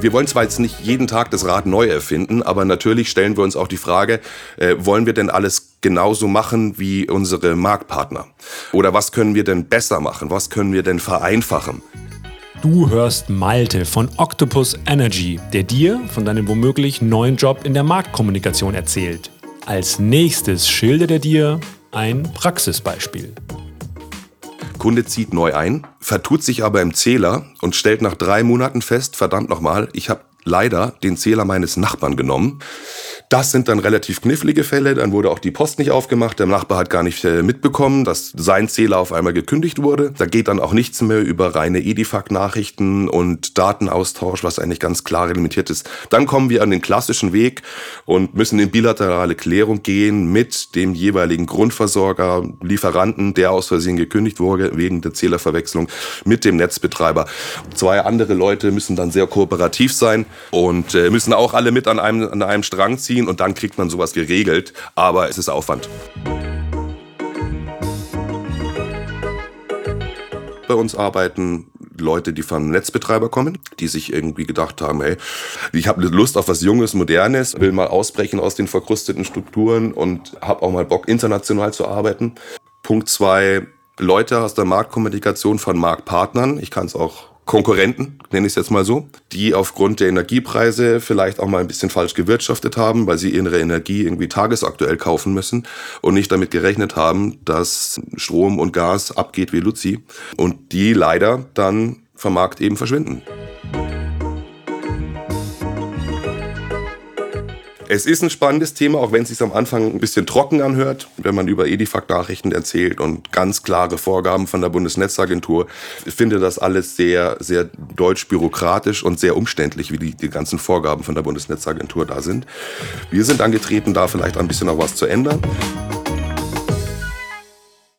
Wir wollen zwar jetzt nicht jeden Tag das Rad neu erfinden, aber natürlich stellen wir uns auch die Frage, äh, wollen wir denn alles genauso machen wie unsere Marktpartner? Oder was können wir denn besser machen? Was können wir denn vereinfachen? Du hörst Malte von Octopus Energy, der dir von deinem womöglich neuen Job in der Marktkommunikation erzählt. Als nächstes schildert er dir ein Praxisbeispiel. Kunde zieht neu ein, vertut sich aber im Zähler und stellt nach drei Monaten fest, verdammt nochmal, ich habe leider den Zähler meines Nachbarn genommen. Das sind dann relativ knifflige Fälle. Dann wurde auch die Post nicht aufgemacht. Der Nachbar hat gar nicht äh, mitbekommen, dass sein Zähler auf einmal gekündigt wurde. Da geht dann auch nichts mehr über reine Edifact-Nachrichten und Datenaustausch, was eigentlich ganz klar limitiert ist. Dann kommen wir an den klassischen Weg und müssen in bilaterale Klärung gehen mit dem jeweiligen Grundversorger, Lieferanten, der aus Versehen gekündigt wurde wegen der Zählerverwechslung, mit dem Netzbetreiber. Zwei andere Leute müssen dann sehr kooperativ sein und äh, müssen auch alle mit an einem, an einem Strang ziehen und dann kriegt man sowas geregelt. Aber es ist Aufwand. Bei uns arbeiten Leute, die vom Netzbetreiber kommen, die sich irgendwie gedacht haben, hey, ich habe Lust auf was Junges, Modernes, will mal ausbrechen aus den verkrusteten Strukturen und habe auch mal Bock, international zu arbeiten. Punkt zwei, Leute aus der Marktkommunikation von Marktpartnern. Ich kann es auch Konkurrenten, nenne ich es jetzt mal so, die aufgrund der Energiepreise vielleicht auch mal ein bisschen falsch gewirtschaftet haben, weil sie ihre Energie irgendwie tagesaktuell kaufen müssen und nicht damit gerechnet haben, dass Strom und Gas abgeht wie Luzi und die leider dann vom Markt eben verschwinden. Es ist ein spannendes Thema, auch wenn es sich am Anfang ein bisschen trocken anhört, wenn man über Edifact-Nachrichten erzählt und ganz klare Vorgaben von der Bundesnetzagentur. Ich finde das alles sehr, sehr deutsch-bürokratisch und sehr umständlich, wie die, die ganzen Vorgaben von der Bundesnetzagentur da sind. Wir sind angetreten, da vielleicht ein bisschen noch was zu ändern.